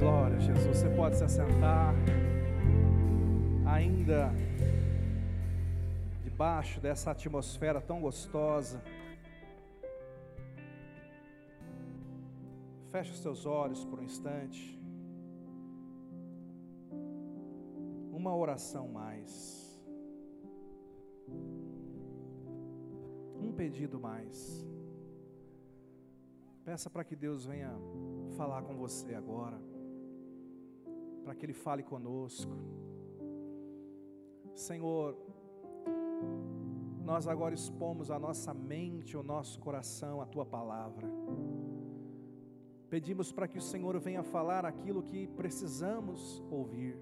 Glória a Jesus. Você pode se assentar ainda debaixo dessa atmosfera tão gostosa. Feche os seus olhos por um instante. Uma oração mais. Um pedido mais. Peça para que Deus venha falar com você agora. Para que Ele fale conosco. Senhor, nós agora expomos a nossa mente, o nosso coração, a Tua palavra. Pedimos para que o Senhor venha falar aquilo que precisamos ouvir.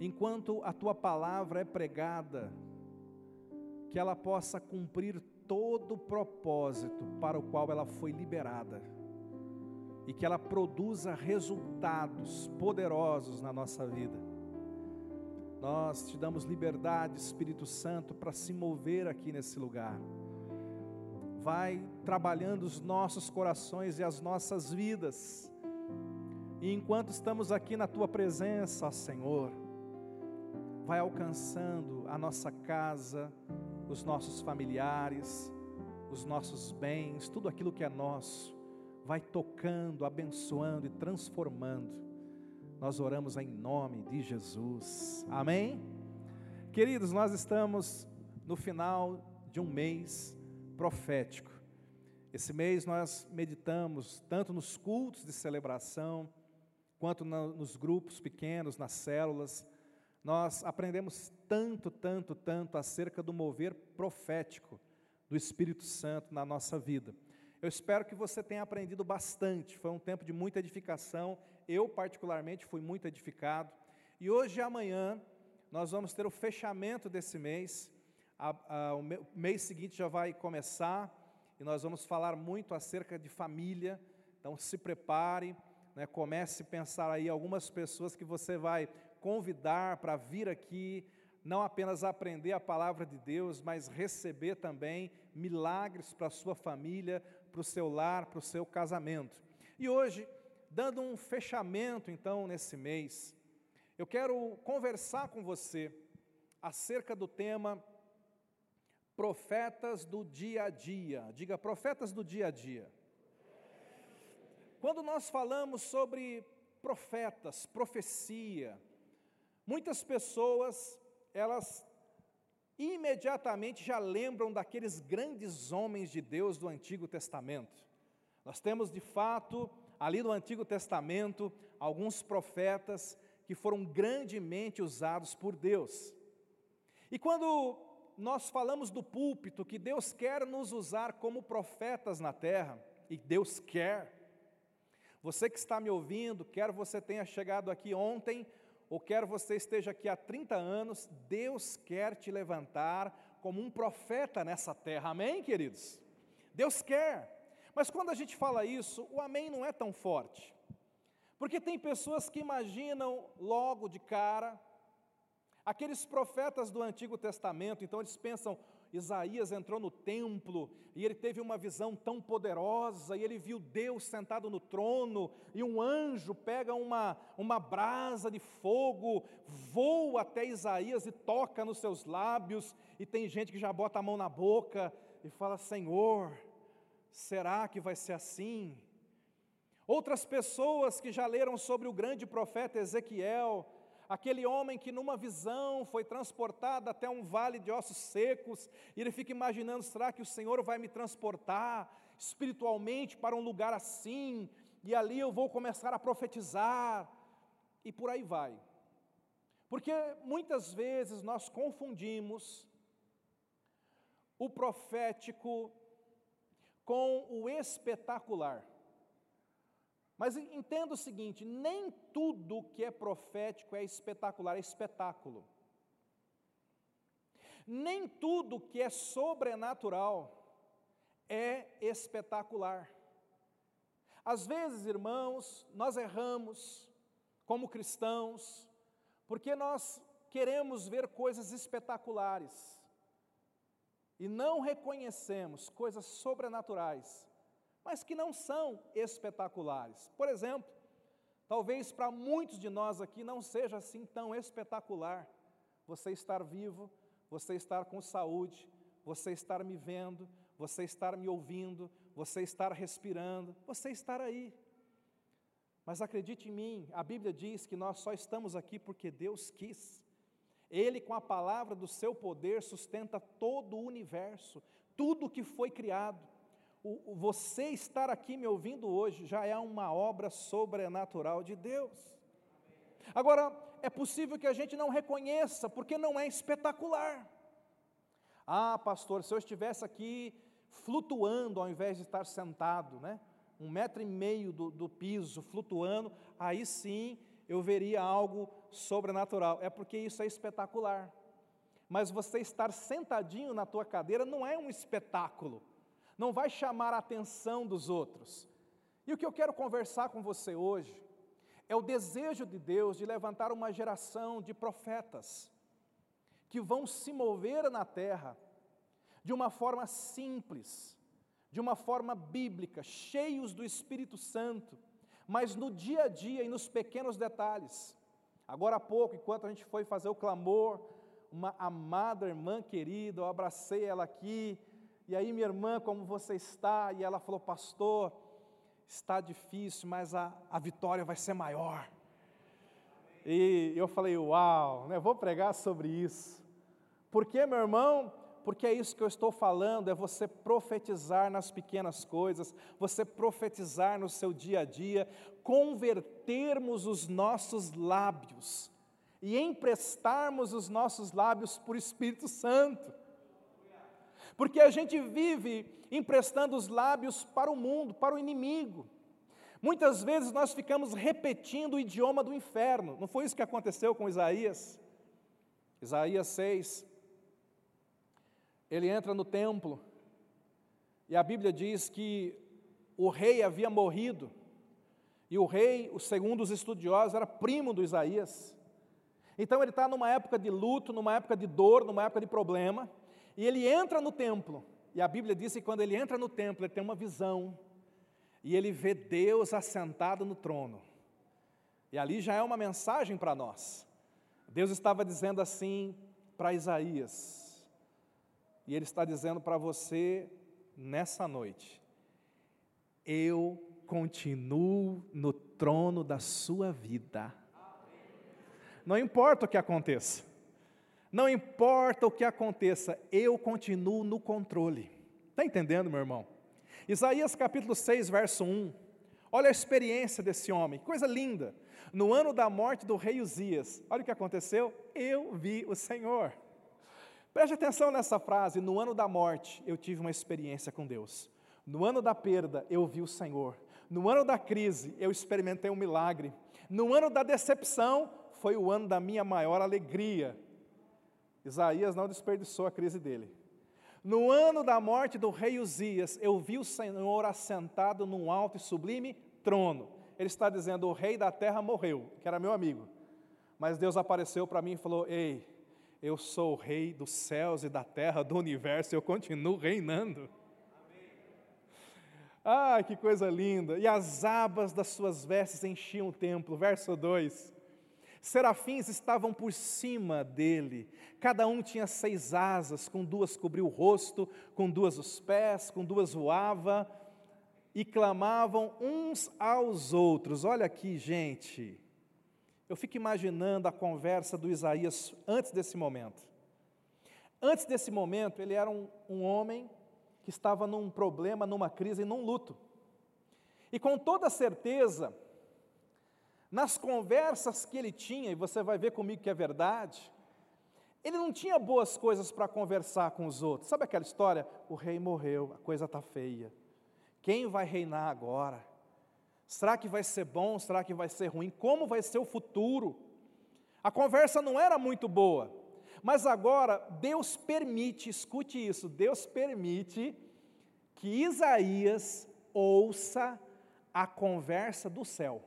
Enquanto a tua palavra é pregada, que ela possa cumprir todo o propósito para o qual ela foi liberada e que ela produza resultados poderosos na nossa vida. Nós te damos liberdade, Espírito Santo, para se mover aqui nesse lugar vai trabalhando os nossos corações e as nossas vidas. E enquanto estamos aqui na tua presença, ó Senhor, vai alcançando a nossa casa, os nossos familiares, os nossos bens, tudo aquilo que é nosso, vai tocando, abençoando e transformando. Nós oramos em nome de Jesus. Amém? Queridos, nós estamos no final de um mês profético. Esse mês nós meditamos tanto nos cultos de celebração, quanto nos grupos pequenos, nas células. Nós aprendemos tanto, tanto, tanto acerca do mover profético do Espírito Santo na nossa vida. Eu espero que você tenha aprendido bastante. Foi um tempo de muita edificação. Eu, particularmente, fui muito edificado. E hoje e amanhã nós vamos ter o fechamento desse mês a, a, o mês seguinte já vai começar e nós vamos falar muito acerca de família. Então se prepare, né, comece a pensar aí algumas pessoas que você vai convidar para vir aqui, não apenas aprender a palavra de Deus, mas receber também milagres para a sua família, para o seu lar, para o seu casamento. E hoje, dando um fechamento então nesse mês, eu quero conversar com você acerca do tema profetas do dia a dia. Diga, profetas do dia a dia. Quando nós falamos sobre profetas, profecia, muitas pessoas, elas imediatamente já lembram daqueles grandes homens de Deus do Antigo Testamento. Nós temos de fato, ali no Antigo Testamento, alguns profetas que foram grandemente usados por Deus. E quando nós falamos do púlpito que Deus quer nos usar como profetas na terra, e Deus quer. Você que está me ouvindo, quer você tenha chegado aqui ontem, ou quer você esteja aqui há 30 anos, Deus quer te levantar como um profeta nessa terra, amém, queridos? Deus quer. Mas quando a gente fala isso, o amém não é tão forte. Porque tem pessoas que imaginam logo de cara, Aqueles profetas do Antigo Testamento, então eles pensam, Isaías entrou no templo e ele teve uma visão tão poderosa, e ele viu Deus sentado no trono, e um anjo pega uma, uma brasa de fogo, voa até Isaías e toca nos seus lábios, e tem gente que já bota a mão na boca e fala: Senhor, será que vai ser assim? Outras pessoas que já leram sobre o grande profeta Ezequiel, aquele homem que numa visão foi transportado até um vale de ossos secos, e ele fica imaginando: será que o Senhor vai me transportar espiritualmente para um lugar assim, e ali eu vou começar a profetizar, e por aí vai. Porque muitas vezes nós confundimos o profético com o espetacular. Mas entenda o seguinte: nem tudo que é profético é espetacular, é espetáculo. Nem tudo que é sobrenatural é espetacular. Às vezes, irmãos, nós erramos como cristãos, porque nós queremos ver coisas espetaculares e não reconhecemos coisas sobrenaturais mas que não são espetaculares. Por exemplo, Talvez para muitos de nós aqui não seja assim tão espetacular você estar vivo, você estar com saúde, você estar me vendo, você estar me ouvindo, você estar respirando, você estar aí. Mas acredite em mim, a Bíblia diz que nós só estamos aqui porque Deus quis. Ele, com a palavra do seu poder, sustenta todo o universo, tudo que foi criado. O, você estar aqui me ouvindo hoje já é uma obra sobrenatural de Deus. Agora, é possível que a gente não reconheça, porque não é espetacular. Ah, pastor, se eu estivesse aqui flutuando ao invés de estar sentado, né? um metro e meio do, do piso, flutuando, aí sim eu veria algo sobrenatural. É porque isso é espetacular. Mas você estar sentadinho na tua cadeira não é um espetáculo, não vai chamar a atenção dos outros. E o que eu quero conversar com você hoje é o desejo de Deus de levantar uma geração de profetas que vão se mover na terra de uma forma simples, de uma forma bíblica, cheios do Espírito Santo, mas no dia a dia e nos pequenos detalhes. Agora há pouco, enquanto a gente foi fazer o clamor, uma amada irmã querida, eu abracei ela aqui, e aí, minha irmã, como você está? E ela falou, pastor, está difícil, mas a, a vitória vai ser maior. E eu falei, uau, né, vou pregar sobre isso. Porque, meu irmão, porque é isso que eu estou falando, é você profetizar nas pequenas coisas, você profetizar no seu dia a dia, convertermos os nossos lábios e emprestarmos os nossos lábios por Espírito Santo. Porque a gente vive emprestando os lábios para o mundo, para o inimigo. Muitas vezes nós ficamos repetindo o idioma do inferno. Não foi isso que aconteceu com Isaías? Isaías 6, ele entra no templo e a Bíblia diz que o rei havia morrido, e o rei, segundo os estudiosos, era primo do Isaías. Então ele está numa época de luto, numa época de dor, numa época de problema, e ele entra no templo, e a Bíblia diz que quando ele entra no templo, ele tem uma visão, e ele vê Deus assentado no trono. E ali já é uma mensagem para nós. Deus estava dizendo assim para Isaías: e Ele está dizendo para você nessa noite: eu continuo no trono da sua vida. Não importa o que aconteça, não importa o que aconteça, eu continuo no controle. Está entendendo, meu irmão? Isaías capítulo 6, verso 1. Olha a experiência desse homem, coisa linda. No ano da morte do rei Uzias, olha o que aconteceu. Eu vi o Senhor. Preste atenção nessa frase: no ano da morte eu tive uma experiência com Deus, no ano da perda eu vi o Senhor, no ano da crise eu experimentei um milagre, no ano da decepção foi o ano da minha maior alegria. Isaías não desperdiçou a crise dele. No ano da morte do rei Uzias, eu vi o Senhor assentado num alto e sublime trono. Ele está dizendo: o rei da terra morreu, que era meu amigo. Mas Deus apareceu para mim e falou: Ei, eu sou o rei dos céus e da terra, do universo, eu continuo reinando. Ah, que coisa linda! E as abas das suas vestes enchiam o templo. Verso 2. Serafins estavam por cima dele, cada um tinha seis asas, com duas cobriu o rosto, com duas os pés, com duas voava, e clamavam uns aos outros. Olha aqui, gente. Eu fico imaginando a conversa do Isaías antes desse momento. Antes desse momento, ele era um, um homem que estava num problema, numa crise, num luto. E com toda certeza, nas conversas que ele tinha, e você vai ver comigo que é verdade, ele não tinha boas coisas para conversar com os outros. Sabe aquela história? O rei morreu, a coisa está feia. Quem vai reinar agora? Será que vai ser bom? Será que vai ser ruim? Como vai ser o futuro? A conversa não era muito boa, mas agora Deus permite, escute isso, Deus permite que Isaías ouça a conversa do céu.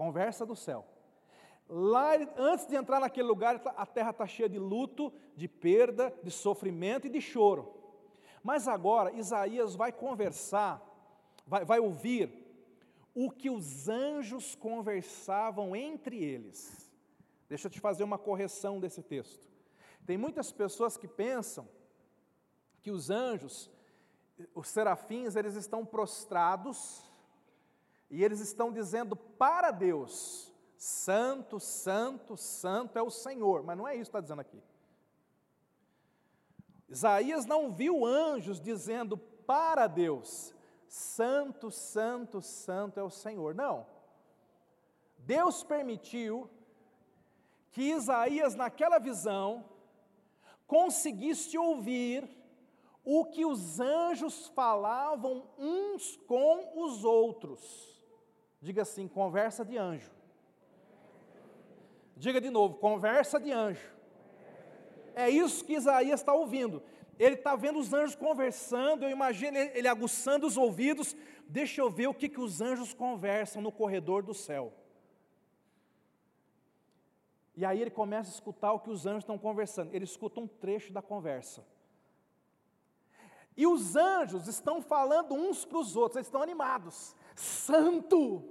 Conversa do céu. Lá, antes de entrar naquele lugar, a terra está cheia de luto, de perda, de sofrimento e de choro. Mas agora Isaías vai conversar, vai, vai ouvir o que os anjos conversavam entre eles. Deixa eu te fazer uma correção desse texto. Tem muitas pessoas que pensam que os anjos, os serafins, eles estão prostrados e eles estão dizendo para Deus: Santo, Santo, Santo é o Senhor. Mas não é isso que está dizendo aqui. Isaías não viu anjos dizendo para Deus: Santo, Santo, Santo é o Senhor. Não. Deus permitiu que Isaías, naquela visão, conseguisse ouvir o que os anjos falavam uns com os outros. Diga assim: conversa de anjo. Diga de novo: conversa de anjo. É isso que Isaías está ouvindo. Ele está vendo os anjos conversando, eu imagino ele, aguçando os ouvidos. Deixa eu ver o que, que os anjos conversam no corredor do céu. E aí ele começa a escutar o que os anjos estão conversando. Ele escuta um trecho da conversa. E os anjos estão falando uns para os outros, eles estão animados. Santo,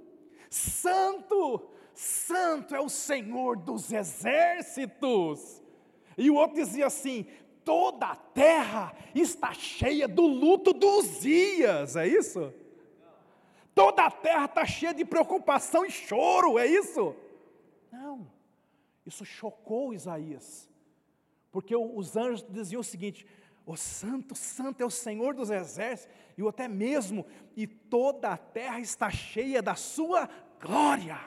Santo, Santo é o Senhor dos exércitos. E o outro dizia assim: toda a terra está cheia do luto dos dias, é isso? Toda a terra está cheia de preocupação e choro, é isso? Não, isso chocou Isaías, porque os anjos diziam o seguinte: o santo, santo é o Senhor dos exércitos, e até mesmo, e toda a terra está cheia da sua glória.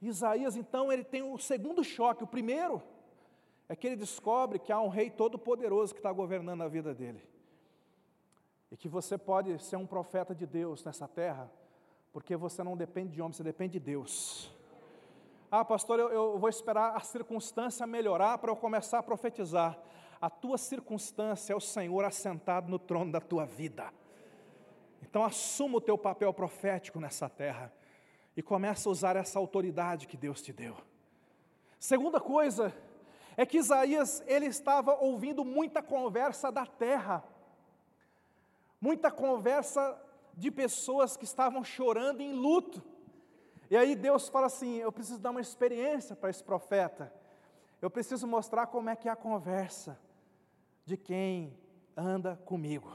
Isaías, então, ele tem o segundo choque. O primeiro é que ele descobre que há um rei todo-poderoso que está governando a vida dele. E que você pode ser um profeta de Deus nessa terra, porque você não depende de homem, você depende de Deus. Ah, pastor, eu, eu vou esperar a circunstância melhorar para eu começar a profetizar. A tua circunstância é o Senhor assentado no trono da tua vida. Então assuma o teu papel profético nessa terra e começa a usar essa autoridade que Deus te deu. Segunda coisa é que Isaías ele estava ouvindo muita conversa da terra. Muita conversa de pessoas que estavam chorando em luto. E aí Deus fala assim: eu preciso dar uma experiência para esse profeta. Eu preciso mostrar como é que é a conversa de quem anda comigo.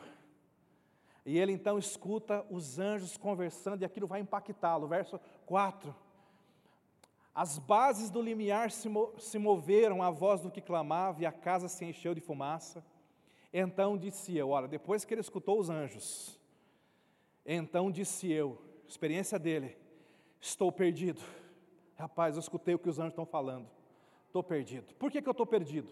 E ele então escuta os anjos conversando e aquilo vai impactá-lo. Verso 4. As bases do limiar se, mo se moveram à voz do que clamava e a casa se encheu de fumaça. Então disse eu, olha, depois que ele escutou os anjos, então disse eu, experiência dele, Estou perdido. Rapaz, eu escutei o que os anjos estão falando. Estou perdido. Por que, que eu estou perdido?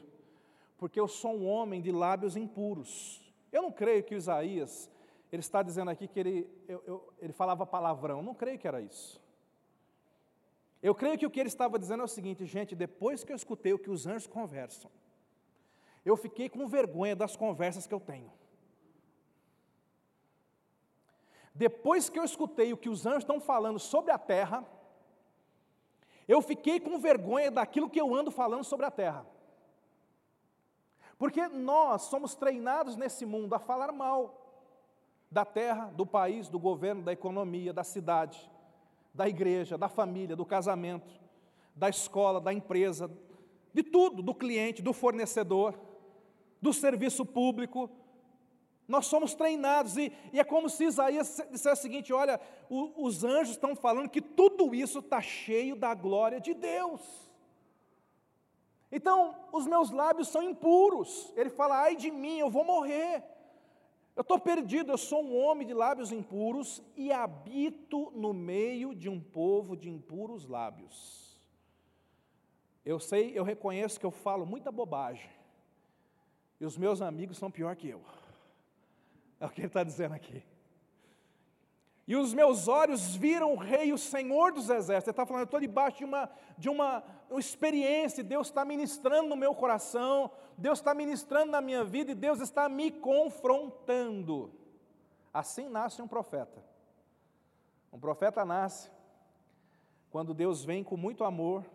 Porque eu sou um homem de lábios impuros. Eu não creio que Isaías, ele está dizendo aqui que ele, eu, eu, ele falava palavrão. Eu não creio que era isso. Eu creio que o que ele estava dizendo é o seguinte, gente, depois que eu escutei o que os anjos conversam, eu fiquei com vergonha das conversas que eu tenho. Depois que eu escutei o que os anjos estão falando sobre a terra, eu fiquei com vergonha daquilo que eu ando falando sobre a terra. Porque nós somos treinados nesse mundo a falar mal da terra, do país, do governo, da economia, da cidade, da igreja, da família, do casamento, da escola, da empresa, de tudo, do cliente, do fornecedor, do serviço público, nós somos treinados, e, e, é como se Isaías dissesse o seguinte: olha, o, os anjos estão falando que tudo isso está cheio da glória de Deus. Então, os meus lábios são impuros. Ele fala: ai de mim, eu vou morrer. Eu estou perdido, eu sou um homem de lábios impuros e habito no meio de um povo de impuros lábios. Eu sei, eu reconheço que eu falo muita bobagem, e os meus amigos são pior que eu. É o que ele está dizendo aqui. E os meus olhos viram o Rei, o Senhor dos Exércitos. Ele está falando, eu estou debaixo de uma, de uma, experiência, Deus está ministrando no meu coração, Deus está ministrando na minha vida e Deus está me confrontando. Assim nasce um profeta. Um profeta nasce quando Deus vem com muito amor,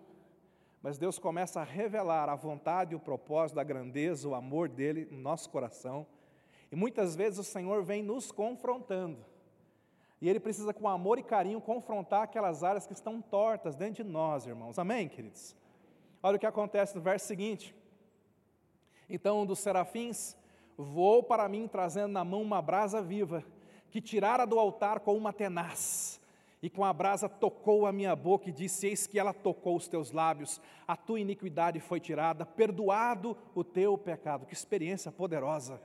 mas Deus começa a revelar a vontade, o propósito, a grandeza, o amor dele no nosso coração e muitas vezes o Senhor vem nos confrontando. E ele precisa, com amor e carinho, confrontar aquelas áreas que estão tortas dentro de nós, irmãos. Amém, queridos? Olha o que acontece no verso seguinte. Então um dos serafins voou para mim, trazendo na mão uma brasa viva, que tirara do altar com uma tenaz. E com a brasa tocou a minha boca e disse: Eis que ela tocou os teus lábios, a tua iniquidade foi tirada, perdoado o teu pecado. Que experiência poderosa.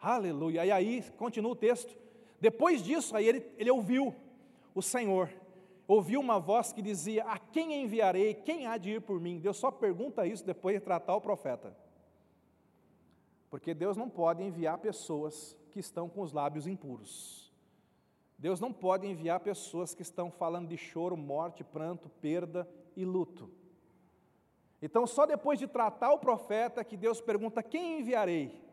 Aleluia. E aí, continua o texto. Depois disso, aí ele, ele ouviu o Senhor, ouviu uma voz que dizia: A quem enviarei? Quem há de ir por mim? Deus só pergunta isso depois de tratar o profeta. Porque Deus não pode enviar pessoas que estão com os lábios impuros. Deus não pode enviar pessoas que estão falando de choro, morte, pranto, perda e luto. Então, só depois de tratar o profeta que Deus pergunta: Quem enviarei?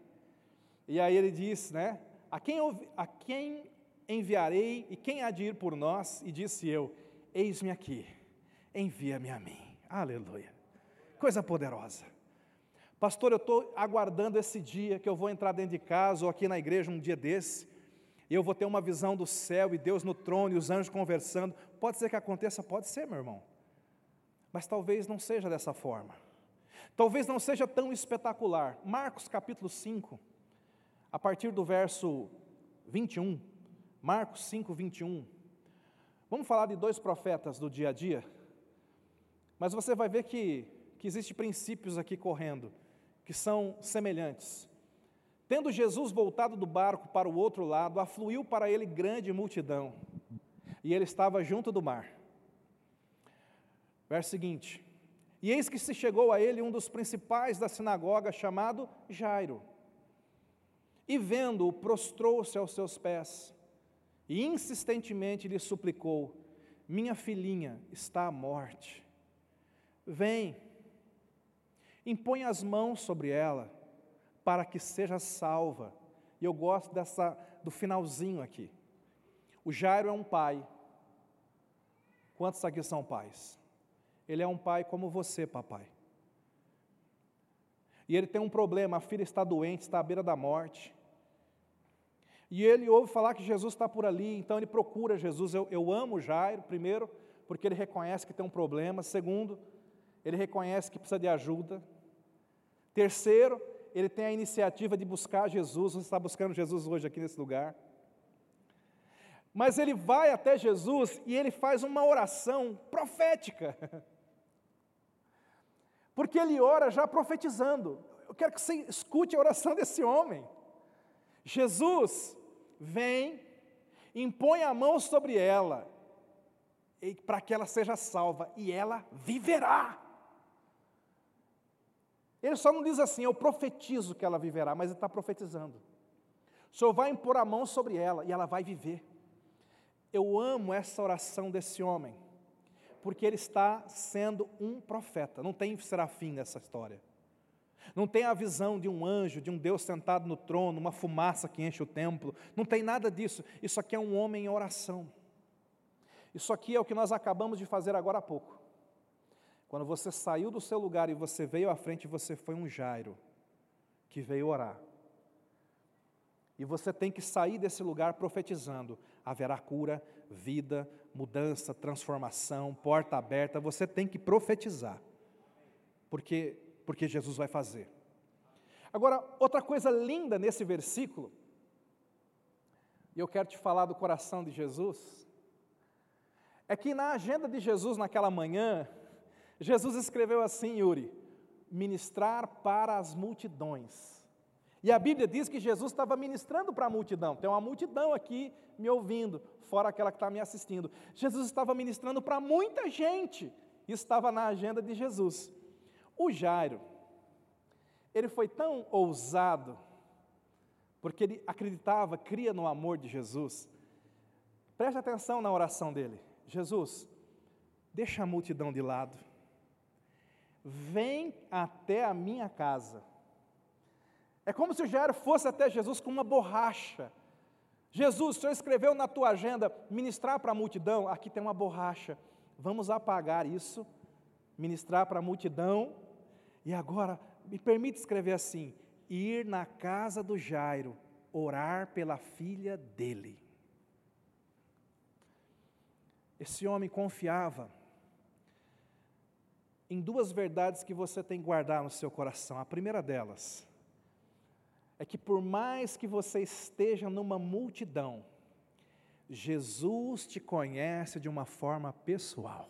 E aí ele diz, né? A quem, a quem enviarei e quem há de ir por nós? E disse eu: Eis-me aqui, envia-me a mim. Aleluia. Coisa poderosa. Pastor, eu estou aguardando esse dia que eu vou entrar dentro de casa ou aqui na igreja um dia desse, e eu vou ter uma visão do céu e Deus no trono e os anjos conversando. Pode ser que aconteça? Pode ser, meu irmão. Mas talvez não seja dessa forma. Talvez não seja tão espetacular. Marcos capítulo 5 a partir do verso 21, Marcos 5, 21. Vamos falar de dois profetas do dia a dia, mas você vai ver que, que existem princípios aqui correndo, que são semelhantes. Tendo Jesus voltado do barco para o outro lado, afluiu para ele grande multidão, e ele estava junto do mar. Verso seguinte: E eis que se chegou a ele um dos principais da sinagoga, chamado Jairo e vendo-o, prostrou-se aos seus pés e insistentemente lhe suplicou: Minha filhinha está à morte. Vem, impõe as mãos sobre ela, para que seja salva. E eu gosto dessa do finalzinho aqui. O Jairo é um pai. Quantos aqui são pais? Ele é um pai como você, papai. E ele tem um problema, a filha está doente, está à beira da morte. E ele ouve falar que Jesus está por ali, então ele procura Jesus. Eu, eu amo Jairo, primeiro, porque ele reconhece que tem um problema. Segundo, ele reconhece que precisa de ajuda. Terceiro, ele tem a iniciativa de buscar Jesus. Você está buscando Jesus hoje aqui nesse lugar. Mas ele vai até Jesus e ele faz uma oração profética. Porque ele ora já profetizando. Eu quero que você escute a oração desse homem. Jesus vem, impõe a mão sobre ela, para que ela seja salva, e ela viverá. Ele só não diz assim, eu profetizo que ela viverá, mas ele está profetizando. O Senhor vai impor a mão sobre ela e ela vai viver. Eu amo essa oração desse homem, porque ele está sendo um profeta, não tem serafim nessa história. Não tem a visão de um anjo, de um Deus sentado no trono, uma fumaça que enche o templo. Não tem nada disso. Isso aqui é um homem em oração. Isso aqui é o que nós acabamos de fazer agora há pouco. Quando você saiu do seu lugar e você veio à frente, você foi um Jairo que veio orar. E você tem que sair desse lugar profetizando: haverá cura, vida, mudança, transformação, porta aberta. Você tem que profetizar, porque porque Jesus vai fazer. Agora, outra coisa linda nesse versículo, e eu quero te falar do coração de Jesus, é que na agenda de Jesus naquela manhã, Jesus escreveu assim, Yuri: ministrar para as multidões. E a Bíblia diz que Jesus estava ministrando para a multidão. Tem uma multidão aqui me ouvindo, fora aquela que está me assistindo. Jesus estava ministrando para muita gente. Isso estava na agenda de Jesus. O Jairo, ele foi tão ousado, porque ele acreditava, cria no amor de Jesus. Preste atenção na oração dele: Jesus, deixa a multidão de lado, vem até a minha casa. É como se o Jairo fosse até Jesus com uma borracha. Jesus, o Senhor escreveu na tua agenda ministrar para a multidão, aqui tem uma borracha. Vamos apagar isso, ministrar para a multidão e agora, me permite escrever assim: ir na casa do Jairo, orar pela filha dele. Esse homem confiava em duas verdades que você tem que guardar no seu coração. A primeira delas é que, por mais que você esteja numa multidão, Jesus te conhece de uma forma pessoal.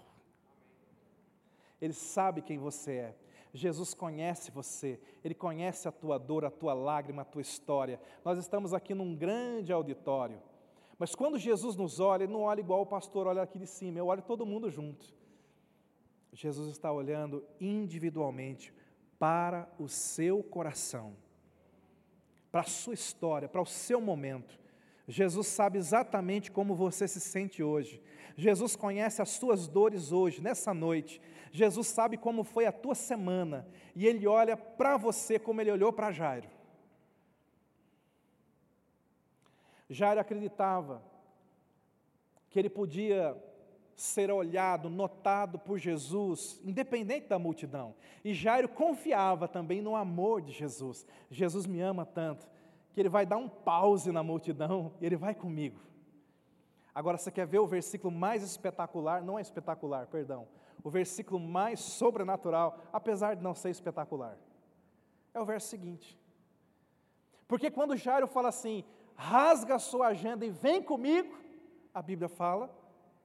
Ele sabe quem você é. Jesus conhece você, Ele conhece a tua dor, a tua lágrima, a tua história. Nós estamos aqui num grande auditório, mas quando Jesus nos olha, Ele não olha igual o pastor olha aqui de cima, eu olho todo mundo junto. Jesus está olhando individualmente para o seu coração, para a sua história, para o seu momento. Jesus sabe exatamente como você se sente hoje. Jesus conhece as suas dores hoje, nessa noite. Jesus sabe como foi a tua semana. E Ele olha para você como Ele olhou para Jairo. Jairo acreditava que ele podia ser olhado, notado por Jesus, independente da multidão. E Jairo confiava também no amor de Jesus. Jesus me ama tanto que ele vai dar um pause na multidão e ele vai comigo. Agora você quer ver o versículo mais espetacular? Não é espetacular, perdão. O versículo mais sobrenatural, apesar de não ser espetacular. É o verso seguinte. Porque quando Jairo fala assim, rasga a sua agenda e vem comigo, a Bíblia fala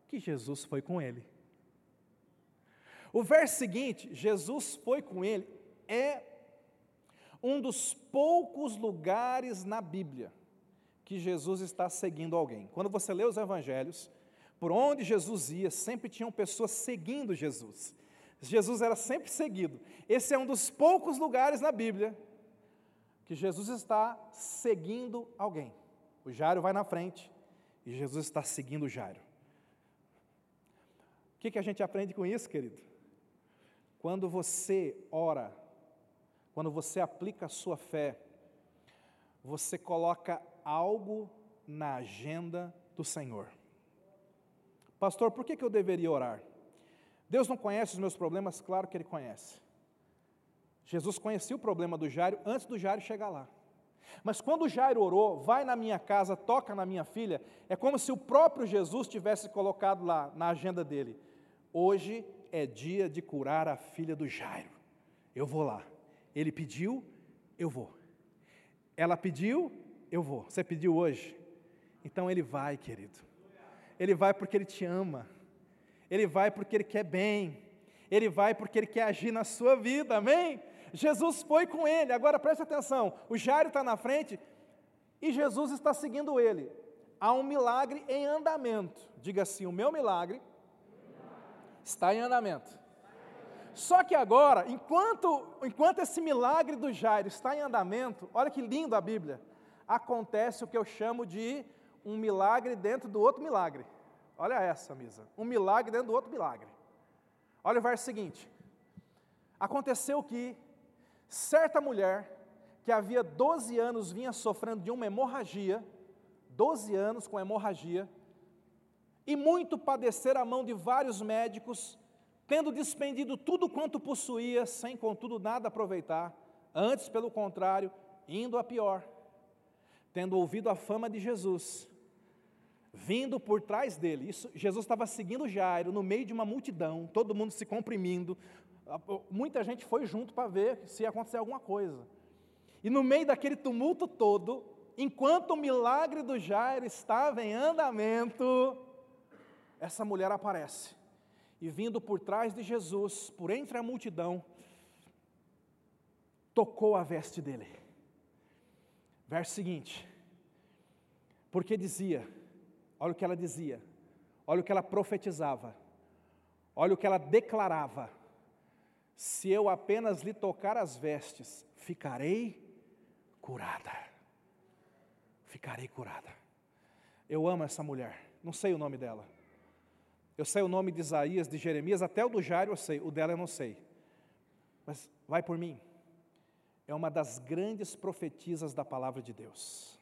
que Jesus foi com ele. O verso seguinte, Jesus foi com ele, é um dos poucos lugares na Bíblia que Jesus está seguindo alguém. Quando você lê os evangelhos, por onde Jesus ia, sempre tinham pessoas seguindo Jesus. Jesus era sempre seguido. Esse é um dos poucos lugares na Bíblia que Jesus está seguindo alguém. O Jairo vai na frente e Jesus está seguindo o Jairo que, que a gente aprende com isso, querido? Quando você ora, quando você aplica a sua fé, você coloca algo na agenda do Senhor. Pastor, por que, que eu deveria orar? Deus não conhece os meus problemas? Claro que Ele conhece. Jesus conhecia o problema do Jairo antes do Jairo chegar lá. Mas quando o Jairo orou, vai na minha casa, toca na minha filha, é como se o próprio Jesus tivesse colocado lá na agenda dele: Hoje é dia de curar a filha do Jairo. Eu vou lá. Ele pediu, eu vou. Ela pediu, eu vou. Você pediu hoje? Então ele vai, querido. Ele vai porque ele te ama. Ele vai porque ele quer bem. Ele vai porque ele quer agir na sua vida, amém? Jesus foi com ele. Agora preste atenção: o Jairo está na frente e Jesus está seguindo ele. Há um milagre em andamento. Diga assim: o meu milagre está em andamento. Só que agora, enquanto, enquanto esse milagre do Jairo está em andamento, olha que lindo a Bíblia, acontece o que eu chamo de um milagre dentro do outro milagre. Olha essa, Misa. Um milagre dentro do outro milagre. Olha o verso seguinte. Aconteceu que certa mulher, que havia 12 anos vinha sofrendo de uma hemorragia, 12 anos com hemorragia, e muito padecer a mão de vários médicos, tendo despendido tudo quanto possuía, sem contudo nada aproveitar, antes, pelo contrário, indo a pior. Tendo ouvido a fama de Jesus, vindo por trás dele, isso, Jesus estava seguindo Jairo no meio de uma multidão, todo mundo se comprimindo, muita gente foi junto para ver se ia acontecer alguma coisa. E no meio daquele tumulto todo, enquanto o milagre do Jairo estava em andamento, essa mulher aparece e vindo por trás de Jesus, por entre a multidão, tocou a veste dele. Verso seguinte, porque dizia, olha o que ela dizia, olha o que ela profetizava, olha o que ela declarava: se eu apenas lhe tocar as vestes, ficarei curada. Ficarei curada. Eu amo essa mulher, não sei o nome dela. Eu sei o nome de Isaías, de Jeremias, até o do Jairo eu sei, o dela eu não sei. Mas vai por mim. É uma das grandes profetisas da palavra de Deus.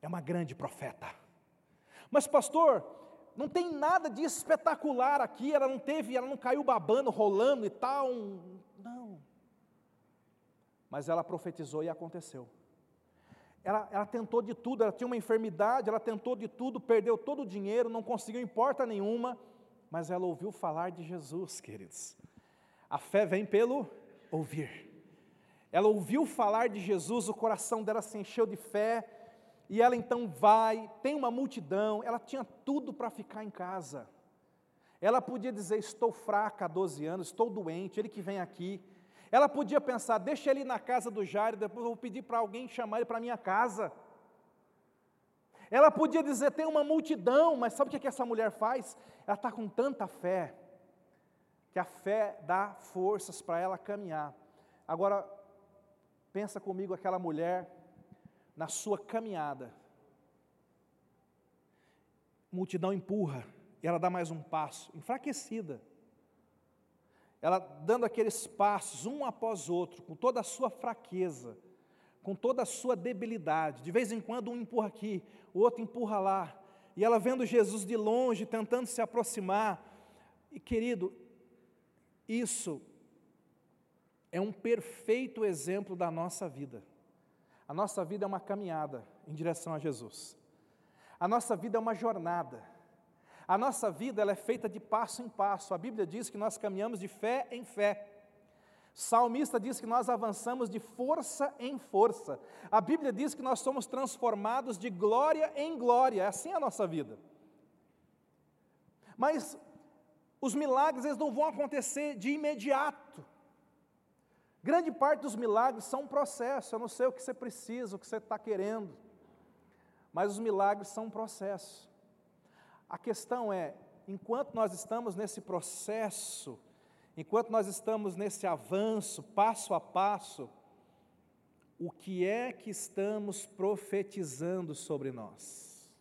É uma grande profeta. Mas pastor, não tem nada de espetacular aqui, ela não teve, ela não caiu babando, rolando e tal. Não. Mas ela profetizou e aconteceu. Ela, ela tentou de tudo, ela tinha uma enfermidade, ela tentou de tudo, perdeu todo o dinheiro, não conseguiu em porta nenhuma, mas ela ouviu falar de Jesus, queridos. A fé vem pelo ouvir. Ela ouviu falar de Jesus, o coração dela se encheu de fé, e ela então vai, tem uma multidão, ela tinha tudo para ficar em casa. Ela podia dizer: Estou fraca há 12 anos, estou doente, ele que vem aqui. Ela podia pensar: Deixa ele na casa do Jairo, depois eu vou pedir para alguém chamar ele para minha casa. Ela podia dizer: Tem uma multidão, mas sabe o que, essa mulher faz? Ela está com tanta fé, que a fé dá forças para ela caminhar. Agora, pensa comigo aquela mulher na sua caminhada. multidão empurra, e ela dá mais um passo, enfraquecida. Ela dando aqueles passos, um após outro, com toda a sua fraqueza, com toda a sua debilidade. De vez em quando, um empurra aqui, o outro empurra lá. E ela vendo Jesus de longe, tentando se aproximar. E querido, isso é um perfeito exemplo da nossa vida. A nossa vida é uma caminhada em direção a Jesus. A nossa vida é uma jornada. A nossa vida ela é feita de passo em passo. A Bíblia diz que nós caminhamos de fé em fé. Salmista diz que nós avançamos de força em força. A Bíblia diz que nós somos transformados de glória em glória. É assim a nossa vida. Mas os milagres eles não vão acontecer de imediato. Grande parte dos milagres são um processo. Eu não sei o que você precisa, o que você está querendo. Mas os milagres são um processo. A questão é, enquanto nós estamos nesse processo, enquanto nós estamos nesse avanço, passo a passo, o que é que estamos profetizando sobre nós?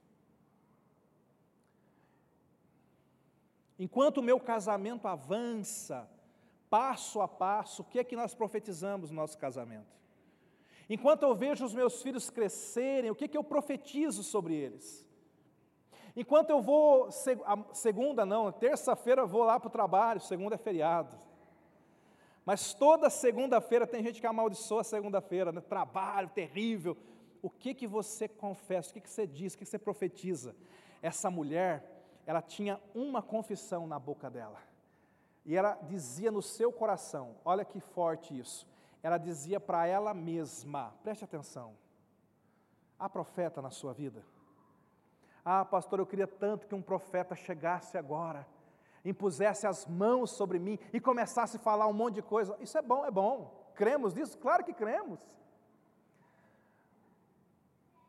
Enquanto o meu casamento avança, passo a passo, o que é que nós profetizamos no nosso casamento? Enquanto eu vejo os meus filhos crescerem, o que é que eu profetizo sobre eles? Enquanto eu vou, segunda não, terça-feira vou lá para o trabalho, segunda é feriado. Mas toda segunda-feira tem gente que amaldiçoa a segunda-feira, né? trabalho terrível. O que que você confessa, o que que você diz, o que, que você profetiza? Essa mulher, ela tinha uma confissão na boca dela. E ela dizia no seu coração, olha que forte isso. Ela dizia para ela mesma, preste atenção. Há profeta na sua vida? Ah, pastor, eu queria tanto que um profeta chegasse agora, impusesse as mãos sobre mim e começasse a falar um monte de coisa. Isso é bom, é bom. Cremos nisso? Claro que cremos.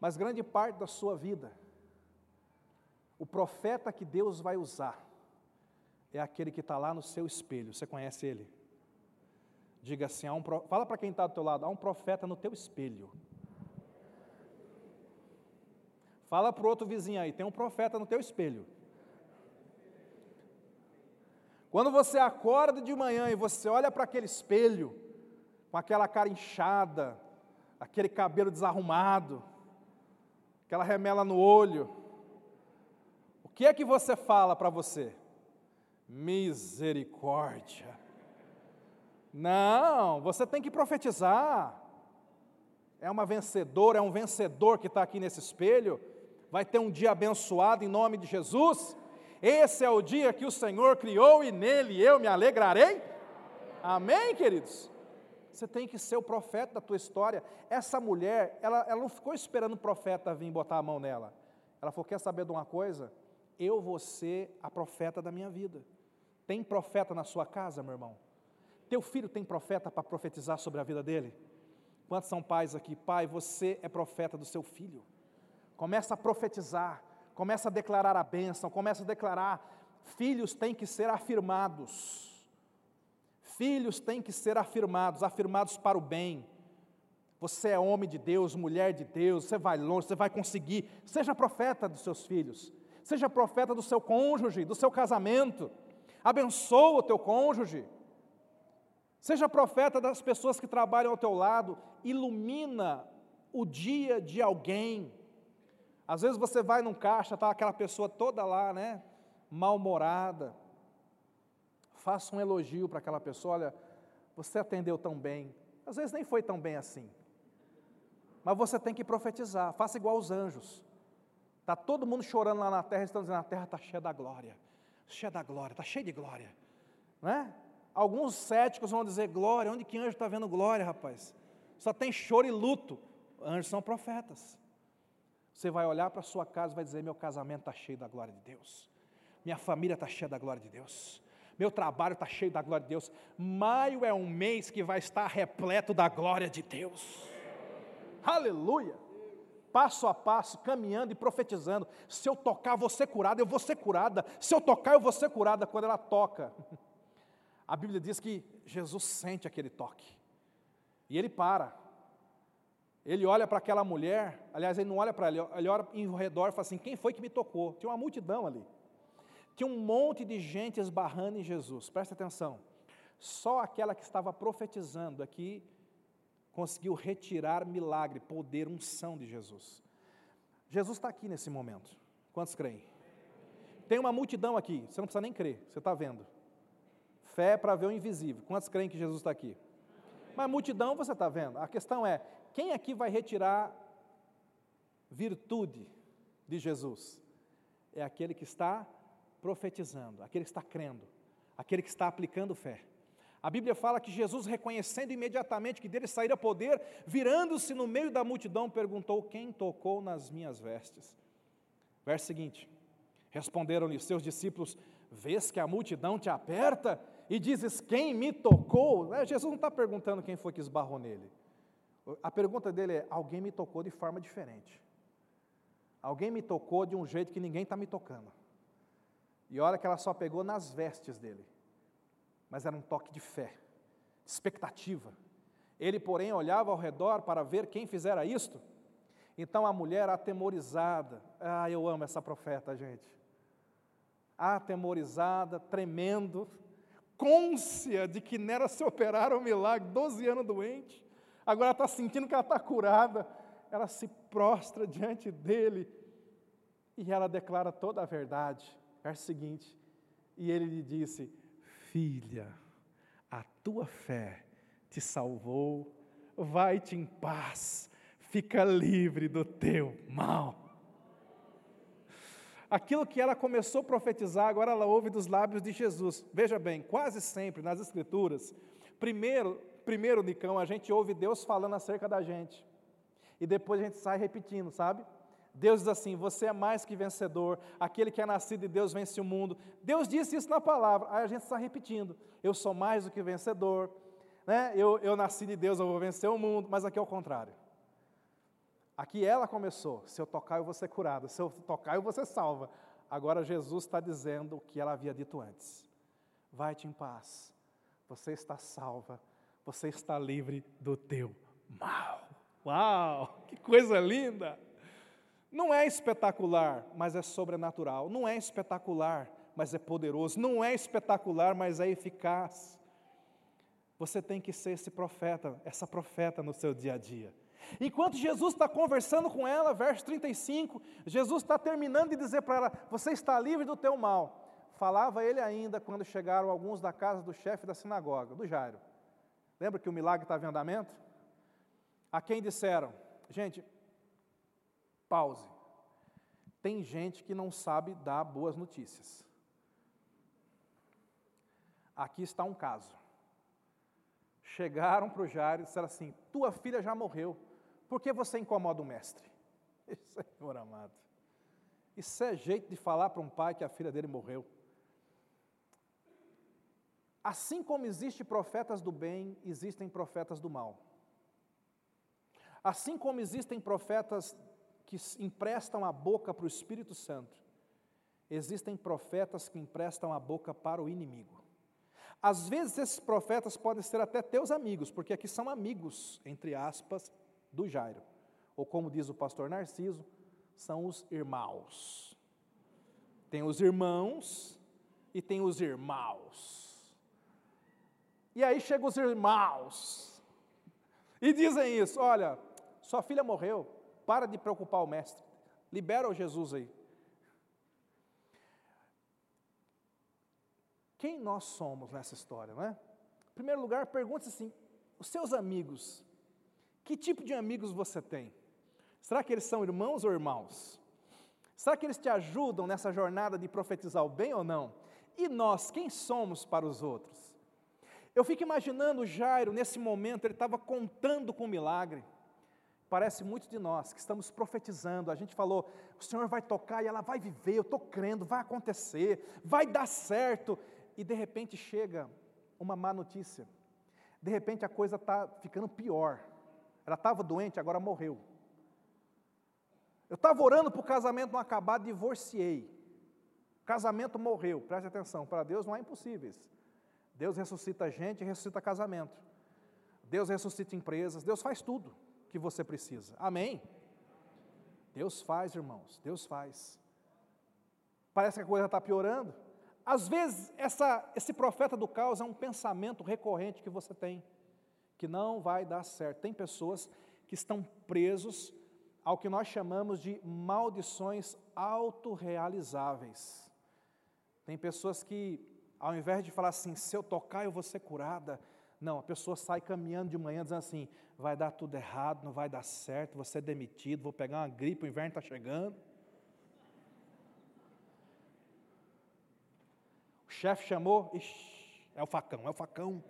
Mas grande parte da sua vida, o profeta que Deus vai usar é aquele que está lá no seu espelho. Você conhece ele? Diga assim, um, fala para quem está do teu lado, há um profeta no teu espelho. Fala para o outro vizinho aí, tem um profeta no teu espelho. Quando você acorda de manhã e você olha para aquele espelho, com aquela cara inchada, aquele cabelo desarrumado, aquela remela no olho, o que é que você fala para você? Misericórdia. Não, você tem que profetizar. É uma vencedora, é um vencedor que está aqui nesse espelho vai ter um dia abençoado em nome de Jesus. Esse é o dia que o Senhor criou e nele eu me alegrarei. Amém, queridos? Você tem que ser o profeta da tua história. Essa mulher, ela, ela não ficou esperando o profeta vir botar a mão nela. Ela falou: Quer saber de uma coisa? Eu vou ser a profeta da minha vida. Tem profeta na sua casa, meu irmão? Teu filho tem profeta para profetizar sobre a vida dele? Quantos são pais aqui? Pai, você é profeta do seu filho começa a profetizar, começa a declarar a bênção, começa a declarar: filhos têm que ser afirmados. Filhos têm que ser afirmados, afirmados para o bem. Você é homem de Deus, mulher de Deus, você vai longe, você vai conseguir. Seja profeta dos seus filhos, seja profeta do seu cônjuge, do seu casamento. Abençoa o teu cônjuge. Seja profeta das pessoas que trabalham ao teu lado, ilumina o dia de alguém. Às vezes você vai num caixa, está aquela pessoa toda lá, né? Mal-humorada. Faça um elogio para aquela pessoa, olha, você atendeu tão bem. Às vezes nem foi tão bem assim. mas você tem que profetizar, faça igual os anjos. Está todo mundo chorando lá na terra, estão dizendo: a terra está cheia da glória, cheia da glória, está cheia de glória. Não é? Alguns céticos vão dizer: glória, onde que anjo está vendo glória, rapaz? Só tem choro e luto. Anjos são profetas. Você vai olhar para a sua casa e vai dizer: meu casamento está cheio da glória de Deus, minha família está cheia da glória de Deus, meu trabalho está cheio da glória de Deus. Maio é um mês que vai estar repleto da glória de Deus. Aleluia! Passo a passo, caminhando e profetizando. Se eu tocar, vou ser curada, eu vou ser curada. Se eu tocar, eu vou ser curada. Quando ela toca, a Bíblia diz que Jesus sente aquele toque. E ele para. Ele olha para aquela mulher, aliás, ele não olha para ela, ele olha em redor e fala assim: quem foi que me tocou? Tinha uma multidão ali. Tinha um monte de gente esbarrando em Jesus. Presta atenção. Só aquela que estava profetizando aqui conseguiu retirar milagre, poder, unção de Jesus. Jesus está aqui nesse momento. Quantos creem? Tem uma multidão aqui, você não precisa nem crer, você está vendo. Fé é para ver o invisível. Quantos creem que Jesus está aqui? Mas multidão você está vendo. A questão é: quem aqui vai retirar virtude de Jesus? É aquele que está profetizando, aquele que está crendo, aquele que está aplicando fé. A Bíblia fala que Jesus, reconhecendo imediatamente que dele saíra poder, virando-se no meio da multidão, perguntou: Quem tocou nas minhas vestes? Verso seguinte: Responderam-lhe seus discípulos: Vês que a multidão te aperta e dizes: Quem me tocou? É, Jesus não está perguntando quem foi que esbarrou nele. A pergunta dele é: Alguém me tocou de forma diferente. Alguém me tocou de um jeito que ninguém está me tocando. E olha que ela só pegou nas vestes dele mas era um toque de fé, de expectativa. Ele, porém, olhava ao redor para ver quem fizera isto. Então a mulher, atemorizada, ah, eu amo essa profeta, gente. Atemorizada, tremendo, côncia de que nela se operara um milagre, 12 anos doente, agora está sentindo que ela está curada, ela se prostra diante dele e ela declara toda a verdade. Verso seguinte, e ele lhe disse: filha, a tua fé te salvou, vai-te em paz, fica livre do teu mal. Aquilo que ela começou a profetizar, agora ela ouve dos lábios de Jesus. Veja bem, quase sempre nas Escrituras, primeiro, primeiro, Nicão, a gente ouve Deus falando acerca da gente, e depois a gente sai repetindo, sabe? Deus diz assim: Você é mais que vencedor, aquele que é nascido de Deus vence o mundo. Deus disse isso na palavra, aí a gente está repetindo: Eu sou mais do que vencedor, né? eu, eu nasci de Deus, eu vou vencer o mundo, mas aqui é o contrário. Aqui ela começou: Se eu tocar, eu vou ser curado, se eu tocar, eu vou ser salva. Agora Jesus está dizendo o que ela havia dito antes: Vai-te em paz, você está salva, você está livre do teu mal. Uau, que coisa linda! Não é espetacular, mas é sobrenatural. Não é espetacular, mas é poderoso. Não é espetacular, mas é eficaz. Você tem que ser esse profeta, essa profeta no seu dia a dia. Enquanto Jesus está conversando com ela, verso 35, Jesus está terminando de dizer para ela: Você está livre do teu mal. Falava ele ainda quando chegaram alguns da casa do chefe da sinagoga, do Jairo. Lembra que o milagre estava em andamento? A quem disseram: Gente, Pause. Tem gente que não sabe dar boas notícias. Aqui está um caso. Chegaram para o Jairo e disseram assim: Tua filha já morreu, por que você incomoda o mestre? Senhor amado, isso é jeito de falar para um pai que a filha dele morreu. Assim como existem profetas do bem, existem profetas do mal. Assim como existem profetas que emprestam a boca para o Espírito Santo, existem profetas que emprestam a boca para o inimigo. Às vezes esses profetas podem ser até teus amigos, porque aqui são amigos, entre aspas, do Jairo. Ou como diz o pastor Narciso, são os irmãos. Tem os irmãos e tem os irmãos. E aí chegam os irmãos e dizem isso: olha, sua filha morreu, para de preocupar o mestre. Libera o Jesus aí. Quem nós somos nessa história, não é? Em primeiro lugar, pergunte assim: os seus amigos, Que tipo de amigos você tem? Será que eles são irmãos ou irmãos? Será que eles te ajudam nessa jornada de profetizar o bem ou não? E nós, quem somos para os outros? Eu fico imaginando Jairo, nesse momento, ele estava contando com o milagre. Parece muito de nós que estamos profetizando. A gente falou, o Senhor vai tocar e ela vai viver, eu estou crendo, vai acontecer, vai dar certo. E de repente chega uma má notícia. De repente a coisa está ficando pior. Ela estava doente, agora morreu. Eu estava orando para o casamento não acabar, divorciei. O casamento morreu, preste atenção, para Deus não há impossíveis. Deus ressuscita gente ressuscita casamento. Deus ressuscita empresas, Deus faz tudo que você precisa. Amém? Deus faz, irmãos, Deus faz. Parece que a coisa está piorando. Às vezes, essa, esse profeta do caos é um pensamento recorrente que você tem que não vai dar certo. Tem pessoas que estão presos ao que nós chamamos de maldições autorrealizáveis. Tem pessoas que, ao invés de falar assim, se eu tocar eu vou ser curada, não, a pessoa sai caminhando de manhã dizendo assim: vai dar tudo errado, não vai dar certo, vou ser demitido, vou pegar uma gripe, o inverno está chegando. O chefe chamou, ixi, é o facão, é o facão,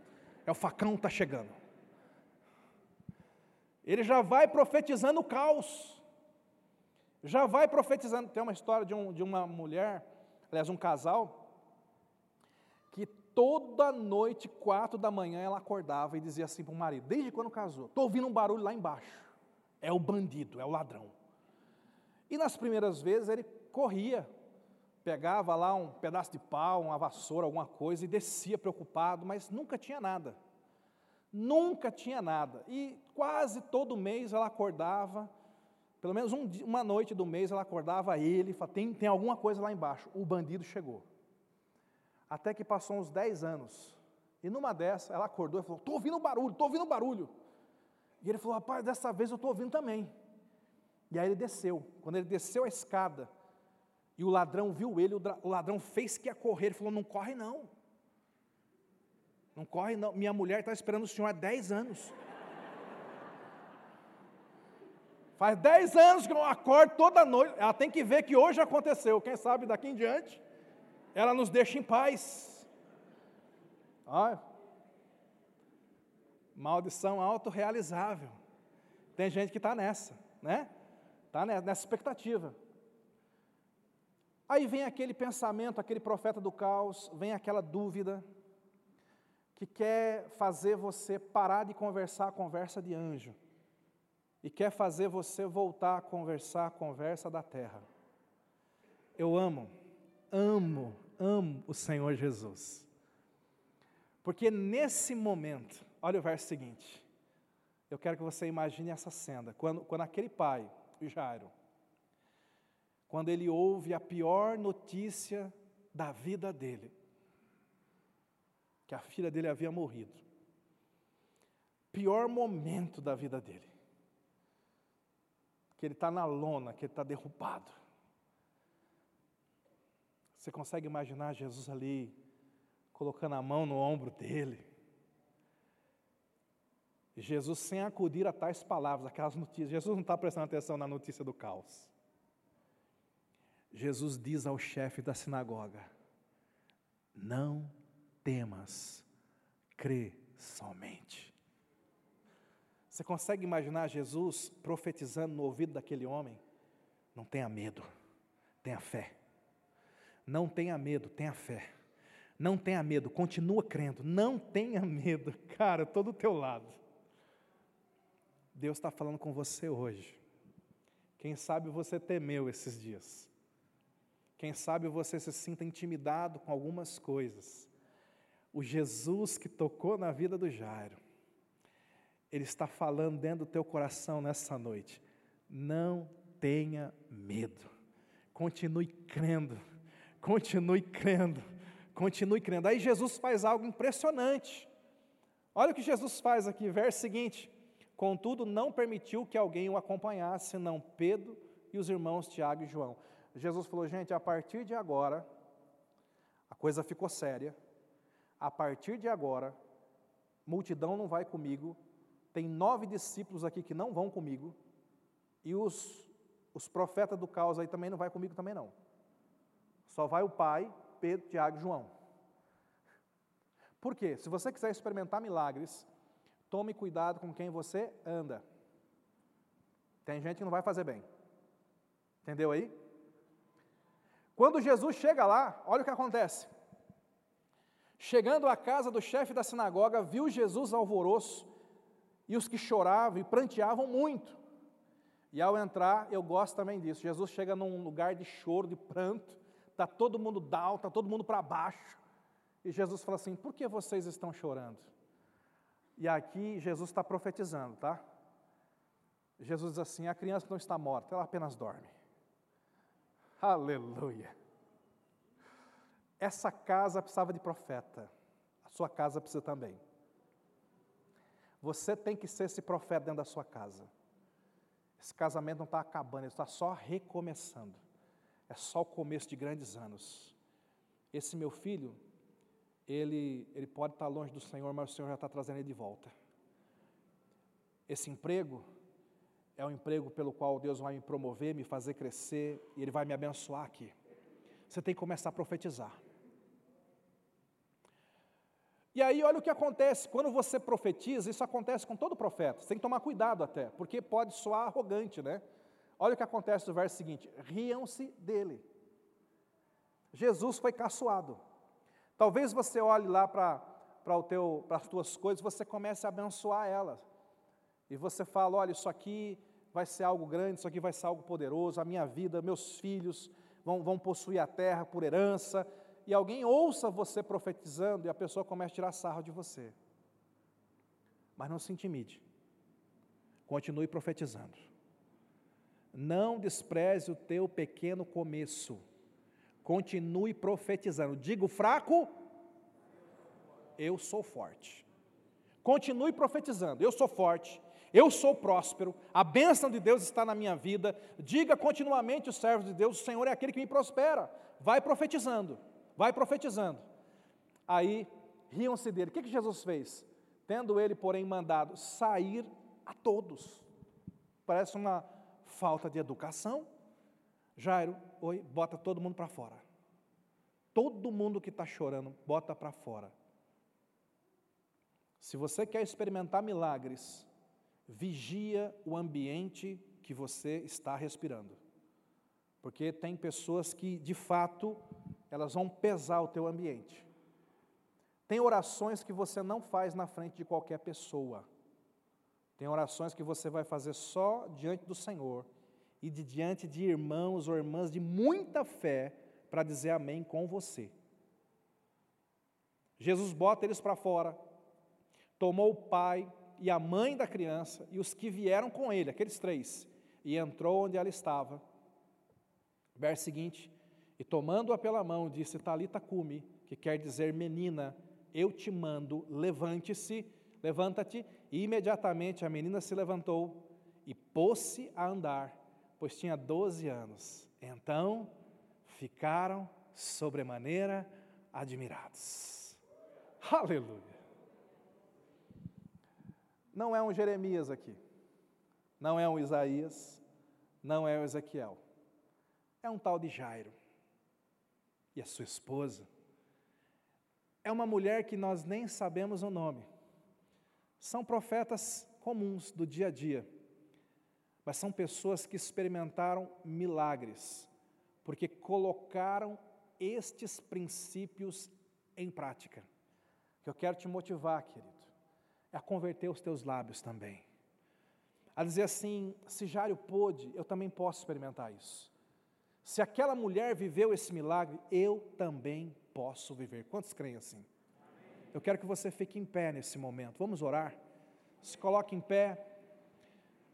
é o facão, está chegando. Ele já vai profetizando o caos. Já vai profetizando. Tem uma história de, um, de uma mulher, aliás, um casal, toda noite, quatro da manhã, ela acordava e dizia assim para o marido, desde quando casou, estou ouvindo um barulho lá embaixo. É o bandido, é o ladrão. E nas primeiras vezes ele corria, pegava lá um pedaço de pau, uma vassoura, alguma coisa e descia preocupado, mas nunca tinha nada. Nunca tinha nada. E quase todo mês ela acordava, pelo menos um, uma noite do mês ela acordava ele tem, tem alguma coisa lá embaixo. O bandido chegou. Até que passou uns 10 anos. E numa dessa, ela acordou e falou, estou ouvindo barulho, estou ouvindo barulho. E ele falou, rapaz, dessa vez eu estou ouvindo também. E aí ele desceu. Quando ele desceu a escada, e o ladrão viu ele, o ladrão fez que ia correr. Ele falou, não corre não. Não corre, não. Minha mulher está esperando o senhor há 10 anos. Faz 10 anos que eu acordo toda noite. Ela tem que ver que hoje aconteceu. Quem sabe daqui em diante, ela nos deixa em paz. Olha. Maldição autorrealizável. Tem gente que está nessa, né? Está nessa expectativa. Aí vem aquele pensamento, aquele profeta do caos, vem aquela dúvida que quer fazer você parar de conversar a conversa de anjo e quer fazer você voltar a conversar a conversa da terra. Eu amo, amo, amo o Senhor Jesus. Porque nesse momento, olha o verso seguinte. Eu quero que você imagine essa cena. Quando, quando aquele pai, o Jairo, quando ele ouve a pior notícia da vida dele, que a filha dele havia morrido. Pior momento da vida dele. Que ele está na lona, que ele está derrubado. Você consegue imaginar Jesus ali, colocando a mão no ombro dele? Jesus sem acudir a tais palavras, aquelas notícias. Jesus não está prestando atenção na notícia do caos. Jesus diz ao chefe da sinagoga: Não temas, crê somente. Você consegue imaginar Jesus profetizando no ouvido daquele homem? Não tenha medo, tenha fé. Não tenha medo, tenha fé. Não tenha medo, continua crendo. Não tenha medo, cara, estou do teu lado. Deus está falando com você hoje. Quem sabe você temeu esses dias. Quem sabe você se sinta intimidado com algumas coisas o Jesus que tocou na vida do Jairo, ele está falando dentro do teu coração nessa noite. Não tenha medo. Continue crendo. Continue crendo. Continue crendo. Aí Jesus faz algo impressionante. Olha o que Jesus faz aqui, verso seguinte: Contudo, não permitiu que alguém o acompanhasse, senão Pedro e os irmãos Tiago e João. Jesus falou: gente, a partir de agora, a coisa ficou séria, a partir de agora, multidão não vai comigo, tem nove discípulos aqui que não vão comigo, e os, os profetas do caos aí também não vai comigo também não. Só vai o pai, Pedro, Tiago e João. Por quê? Se você quiser experimentar milagres, tome cuidado com quem você anda. Tem gente que não vai fazer bem. Entendeu aí? Quando Jesus chega lá, olha o que acontece. Chegando à casa do chefe da sinagoga, viu Jesus alvoroço e os que choravam e pranteavam muito. E ao entrar, eu gosto também disso. Jesus chega num lugar de choro, de pranto, está todo mundo down, está todo mundo para baixo. E Jesus fala assim: por que vocês estão chorando? E aqui Jesus está profetizando, tá? Jesus diz assim: a criança não está morta, ela apenas dorme. Aleluia. Essa casa precisava de profeta, a sua casa precisa também. Você tem que ser esse profeta dentro da sua casa. Esse casamento não está acabando, ele está só recomeçando. É só o começo de grandes anos. Esse meu filho, ele, ele pode estar longe do Senhor, mas o Senhor já está trazendo ele de volta. Esse emprego é um emprego pelo qual Deus vai me promover, me fazer crescer e Ele vai me abençoar aqui. Você tem que começar a profetizar. E aí, olha o que acontece, quando você profetiza, isso acontece com todo profeta, você tem que tomar cuidado até, porque pode soar arrogante, né? Olha o que acontece no verso seguinte: riam-se dele. Jesus foi caçoado. Talvez você olhe lá para para as tuas coisas, você comece a abençoar elas. E você fala: olha, isso aqui vai ser algo grande, isso aqui vai ser algo poderoso, a minha vida, meus filhos vão, vão possuir a terra por herança, e alguém ouça você profetizando e a pessoa começa a tirar sarro de você. Mas não se intimide. Continue profetizando. Não despreze o teu pequeno começo. Continue profetizando. Digo fraco, eu sou forte. Continue profetizando. Eu sou forte. Eu sou próspero. A bênção de Deus está na minha vida. Diga continuamente os servos de Deus: o Senhor é aquele que me prospera. Vai profetizando vai profetizando. Aí riam-se dele. O que, que Jesus fez? Tendo ele, porém, mandado sair a todos. Parece uma falta de educação. Jairo, oi, bota todo mundo para fora. Todo mundo que está chorando, bota para fora. Se você quer experimentar milagres, vigia o ambiente que você está respirando. Porque tem pessoas que, de fato, elas vão pesar o teu ambiente. Tem orações que você não faz na frente de qualquer pessoa. Tem orações que você vai fazer só diante do Senhor e de diante de irmãos ou irmãs de muita fé para dizer amém com você. Jesus bota eles para fora, tomou o pai e a mãe da criança e os que vieram com ele, aqueles três, e entrou onde ela estava. Verso seguinte: e tomando-a pela mão, disse: Talita cumi, que quer dizer menina, eu te mando, levante-se, levanta-te. Imediatamente a menina se levantou e pôs-se a andar, pois tinha doze anos. Então ficaram sobremaneira admirados. Aleluia! Não é um Jeremias aqui, não é um Isaías, não é um Ezequiel, é um tal de Jairo e a sua esposa. É uma mulher que nós nem sabemos o nome. São profetas comuns do dia a dia, mas são pessoas que experimentaram milagres, porque colocaram estes princípios em prática. Que eu quero te motivar, querido, é a converter os teus lábios também. A dizer assim: se Jário pôde, eu também posso experimentar isso. Se aquela mulher viveu esse milagre, eu também posso viver. Quantos creem assim? Eu quero que você fique em pé nesse momento. Vamos orar? Se coloque em pé.